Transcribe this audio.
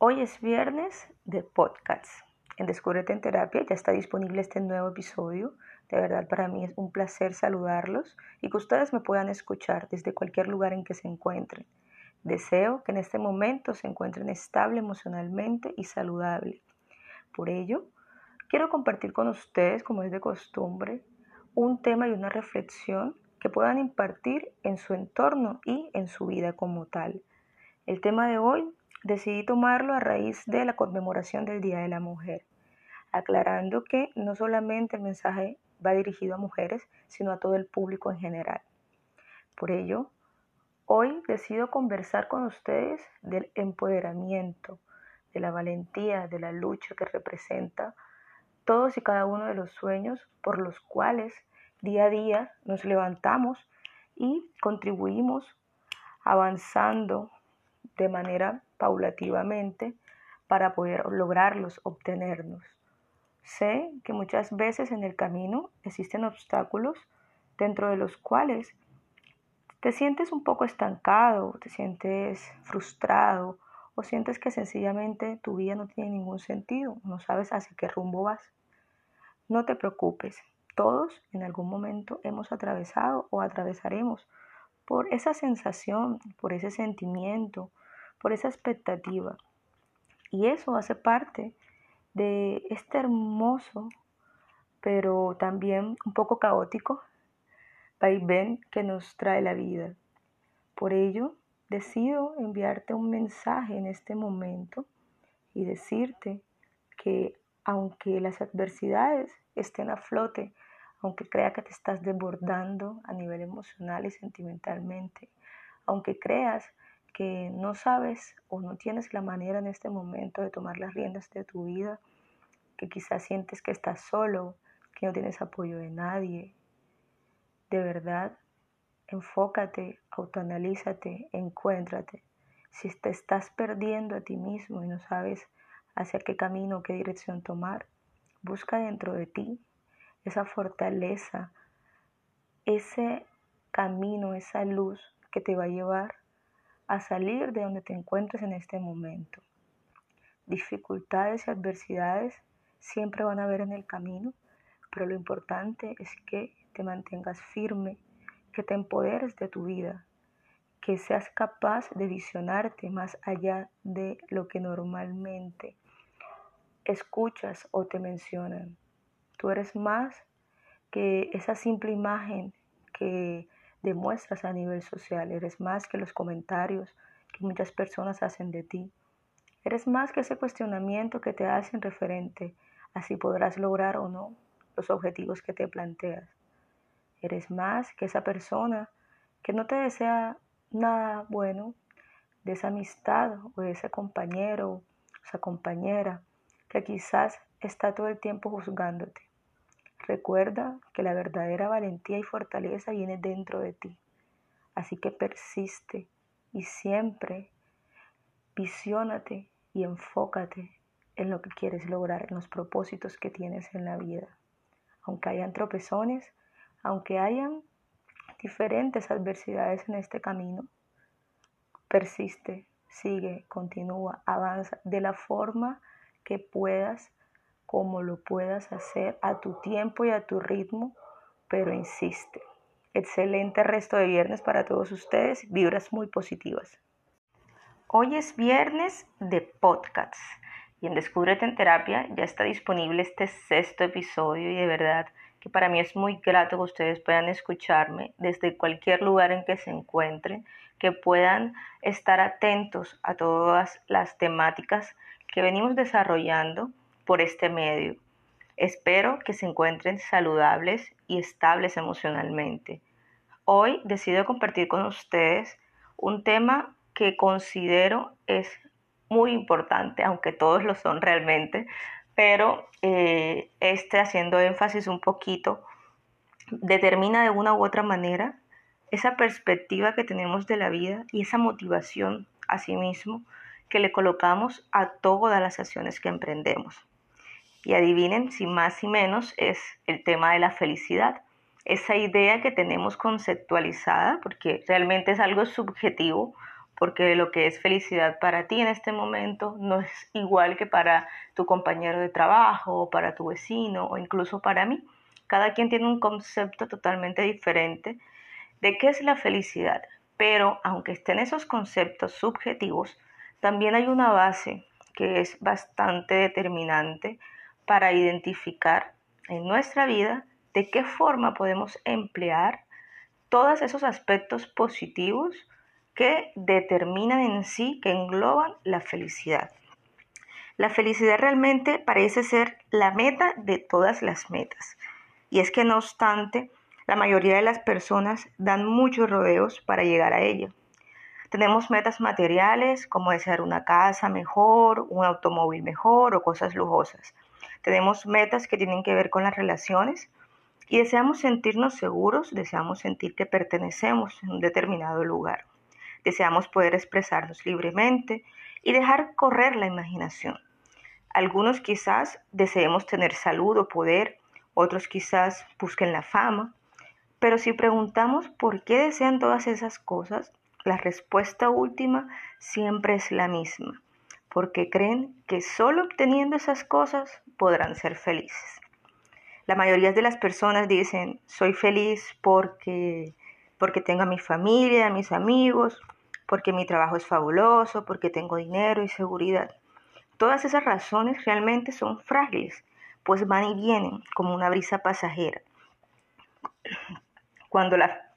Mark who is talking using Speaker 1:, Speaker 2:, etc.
Speaker 1: Hoy es viernes de podcasts. En Descúbrete en Terapia ya está disponible este nuevo episodio. De verdad para mí es un placer saludarlos y que ustedes me puedan escuchar desde cualquier lugar en que se encuentren. Deseo que en este momento se encuentren estable emocionalmente y saludable. Por ello, quiero compartir con ustedes, como es de costumbre, un tema y una reflexión que puedan impartir en su entorno y en su vida como tal. El tema de hoy decidí tomarlo a raíz de la conmemoración del Día de la Mujer, aclarando que no solamente el mensaje va dirigido a mujeres, sino a todo el público en general. Por ello, hoy decido conversar con ustedes del empoderamiento, de la valentía, de la lucha que representa todos y cada uno de los sueños por los cuales día a día nos levantamos y contribuimos avanzando de manera paulativamente para poder lograrlos, obtenernos. Sé que muchas veces en el camino existen obstáculos dentro de los cuales te sientes un poco estancado, te sientes frustrado o sientes que sencillamente tu vida no tiene ningún sentido, no sabes hacia qué rumbo vas. No te preocupes, todos en algún momento hemos atravesado o atravesaremos por esa sensación, por ese sentimiento, por esa expectativa. Y eso hace parte de este hermoso, pero también un poco caótico vaivén que nos trae la vida. Por ello, decido enviarte un mensaje en este momento y decirte que aunque las adversidades estén a flote, aunque crea que te estás desbordando a nivel emocional y sentimentalmente, aunque creas que no sabes o no tienes la manera en este momento de tomar las riendas de tu vida, que quizás sientes que estás solo, que no tienes apoyo de nadie. De verdad, enfócate, autoanalízate, encuéntrate. Si te estás perdiendo a ti mismo y no sabes hacia qué camino, qué dirección tomar, busca dentro de ti esa fortaleza, ese camino, esa luz que te va a llevar a salir de donde te encuentres en este momento. Dificultades y adversidades siempre van a haber en el camino, pero lo importante es que te mantengas firme, que te empoderes de tu vida, que seas capaz de visionarte más allá de lo que normalmente escuchas o te mencionan. Tú eres más que esa simple imagen que demuestras a nivel social, eres más que los comentarios que muchas personas hacen de ti. Eres más que ese cuestionamiento que te hacen referente a si podrás lograr o no los objetivos que te planteas. Eres más que esa persona que no te desea nada bueno de esa amistad o de ese compañero o esa compañera que quizás está todo el tiempo juzgándote. Recuerda que la verdadera valentía y fortaleza viene dentro de ti. Así que persiste y siempre visiónate y enfócate en lo que quieres lograr, en los propósitos que tienes en la vida. Aunque hayan tropezones, aunque hayan diferentes adversidades en este camino, persiste, sigue, continúa, avanza de la forma que puedas como lo puedas hacer a tu tiempo y a tu ritmo, pero insiste. Excelente resto de viernes para todos ustedes, vibras muy positivas. Hoy es viernes de podcasts y en Descúbrete en Terapia ya está disponible este sexto episodio y de verdad que para mí es muy grato que ustedes puedan escucharme desde cualquier lugar en que se encuentren, que puedan estar atentos a todas las temáticas que venimos desarrollando por este medio. Espero que se encuentren saludables y estables emocionalmente. Hoy decido compartir con ustedes un tema que considero es muy importante, aunque todos lo son realmente, pero eh, este haciendo énfasis un poquito determina de una u otra manera esa perspectiva que tenemos de la vida y esa motivación a sí mismo que le colocamos a todas las acciones que emprendemos. Y adivinen, si más y menos, es el tema de la felicidad. Esa idea que tenemos conceptualizada, porque realmente es algo subjetivo, porque lo que es felicidad para ti en este momento no es igual que para tu compañero de trabajo o para tu vecino o incluso para mí. Cada quien tiene un concepto totalmente diferente de qué es la felicidad, pero aunque estén esos conceptos subjetivos, también hay una base que es bastante determinante para identificar en nuestra vida de qué forma podemos emplear todos esos aspectos positivos que determinan en sí, que engloban la felicidad. La felicidad realmente parece ser la meta de todas las metas. Y es que no obstante, la mayoría de las personas dan muchos rodeos para llegar a ella. Tenemos metas materiales como desear una casa mejor, un automóvil mejor o cosas lujosas. Tenemos metas que tienen que ver con las relaciones y deseamos sentirnos seguros, deseamos sentir que pertenecemos en un determinado lugar. Deseamos poder expresarnos libremente y dejar correr la imaginación. Algunos quizás deseemos tener salud o poder, otros quizás busquen la fama, pero si preguntamos por qué desean todas esas cosas, la respuesta última siempre es la misma, porque creen que solo obteniendo esas cosas podrán ser felices. La mayoría de las personas dicen, soy feliz porque porque tengo a mi familia, a mis amigos, porque mi trabajo es fabuloso, porque tengo dinero y seguridad. Todas esas razones realmente son frágiles, pues van y vienen como una brisa pasajera. Cuando la,